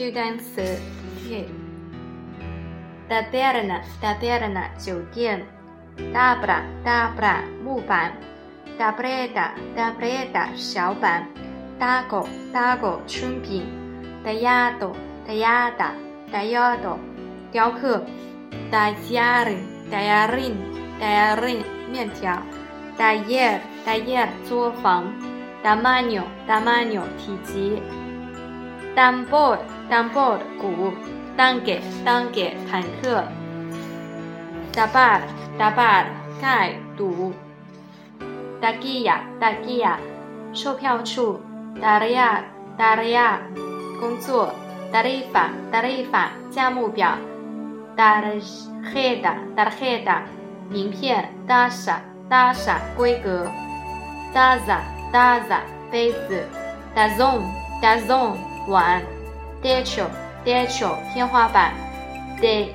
句单词：taberna，taberna 酒店；tabla，tabla 木板；tableta，tableta 小板；tago，tago 春饼；tallado，tallada tallado 雕刻；tallarin，tallarin，tallarin 面条；taller，taller 作坊；tamaño，tamaño 体积。Dambord dambord 鼓；tanque，tanque 坦克；tabar，tabar 盖堵；taquilla，taquilla 售票处；tarea，tarea 工作；tarifa，tarifa 价目表；tarjeta，tarjeta 名片，dasa dasa 规格，daza daza 杯子，dazon dazon 碗，techo，techo 天花板，de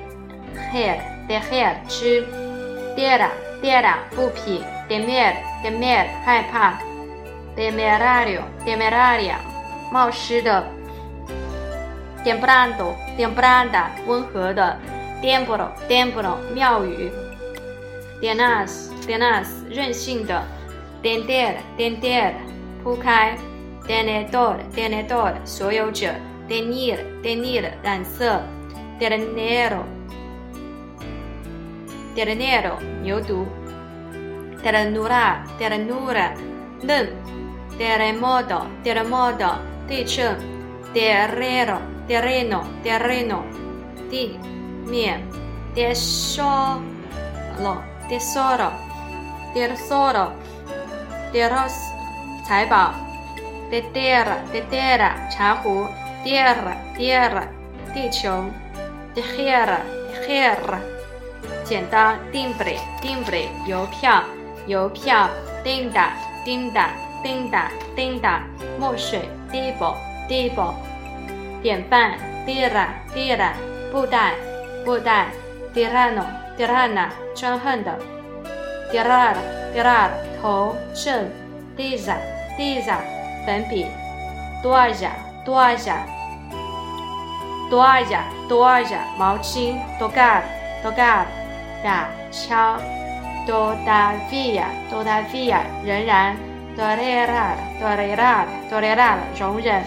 hair，de hair 吃，dera，dera 布匹，demer，demer 害怕，demerario，demeraria 冒失的，templado，templada 温和的，templo，templo 庙宇，denas，denas 任性的，dender，dender 铺开。Tenedor, tenedor，所有者。Tenir, tenir，染色。Ternero, ternero，牛犊。Ternura, ternura，嫩。Terremoto, terremoto，地震。Terreno, terreno, terreno，地面。Tesoro, tesoro, tesoro, teros，财宝。D e t e r a d e t e r a 茶壶；tierra，tierra 地球；tierra，tierra 剪刀；timbre，timbre 邮票，邮票；tinta，tinta，tinta，tinta 墨水；tibo，tibo 典范；tira，tira 布袋，布袋；tirano，tirana 专横的；tirar，tirar 头正；tiza，tiza 粉笔，多尔贾，多尔贾，多尔贾，多尔贾，毛巾，多盖，多盖，打签，多达比亚，多达比亚，仍然，多雷拉，多雷拉，多雷拉，容忍，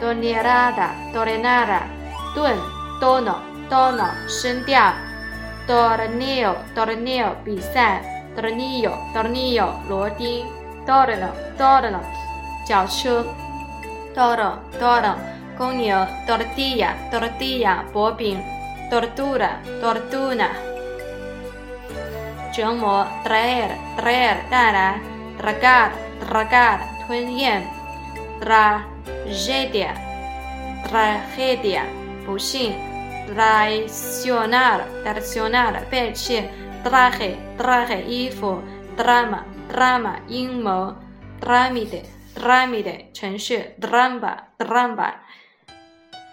多尼拉达，多雷纳达，顿，多诺，多诺，声调，多雷尼奥，多雷尼奥，比赛，多雷尼奥，多雷尼奥，螺钉，多雷诺，多雷诺。轿车，toro toro，公牛，tortilla tortilla，薄饼，tortura tortura，折磨，traer traer，带来，tragar tragar，吞咽，tragedia tragedia，不幸，traicionar traicionar，背弃，traje traje，衣服，drama drama，阴谋，tramite。Tramite 城市，trampa，trampa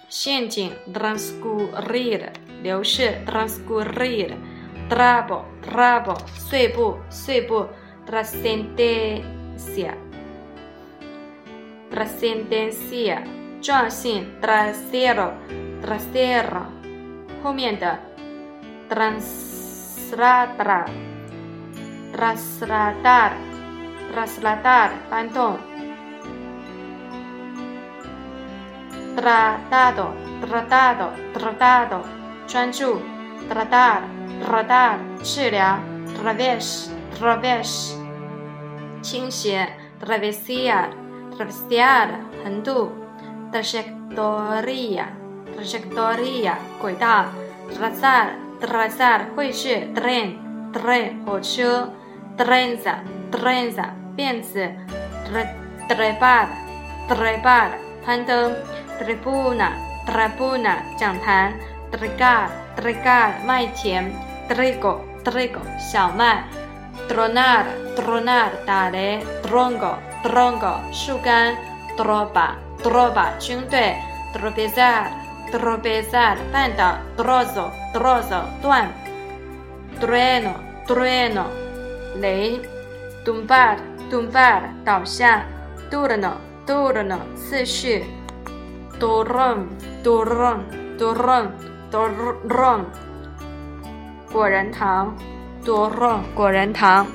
陷阱，transcurrir 流逝，transcurrir，trabo，trabo 碎步，碎步，trascendencia，trascendencia 撞性，trasero，trasero 后面的，trasladar，trasladar，trasladar 搬动。Tratado, tratado, tratado，专注，tratar, tratar，治疗，traves, traves，倾斜，travesia, travesia，横渡，trayectoria, trayectoria，轨道，trazar, trazar，绘制，tren, tren，火车，trenza, trenza，辫子，trepar, trepar，攀登。Tribuna，tribuna 讲坛，trigar，trigar 麦田，trigo，trigo 小麦，dronar，dronar 打雷，drongo，drongo 树干，tropa，tropa 军队，tropezar，tropezar 绊倒，trozo，trozo 断，trueno，trueno 雷，tumbar，tumbar 倒下，turno，turno 次序。多肉，多肉，多肉，多肉，多，果仁糖，多肉，果仁糖。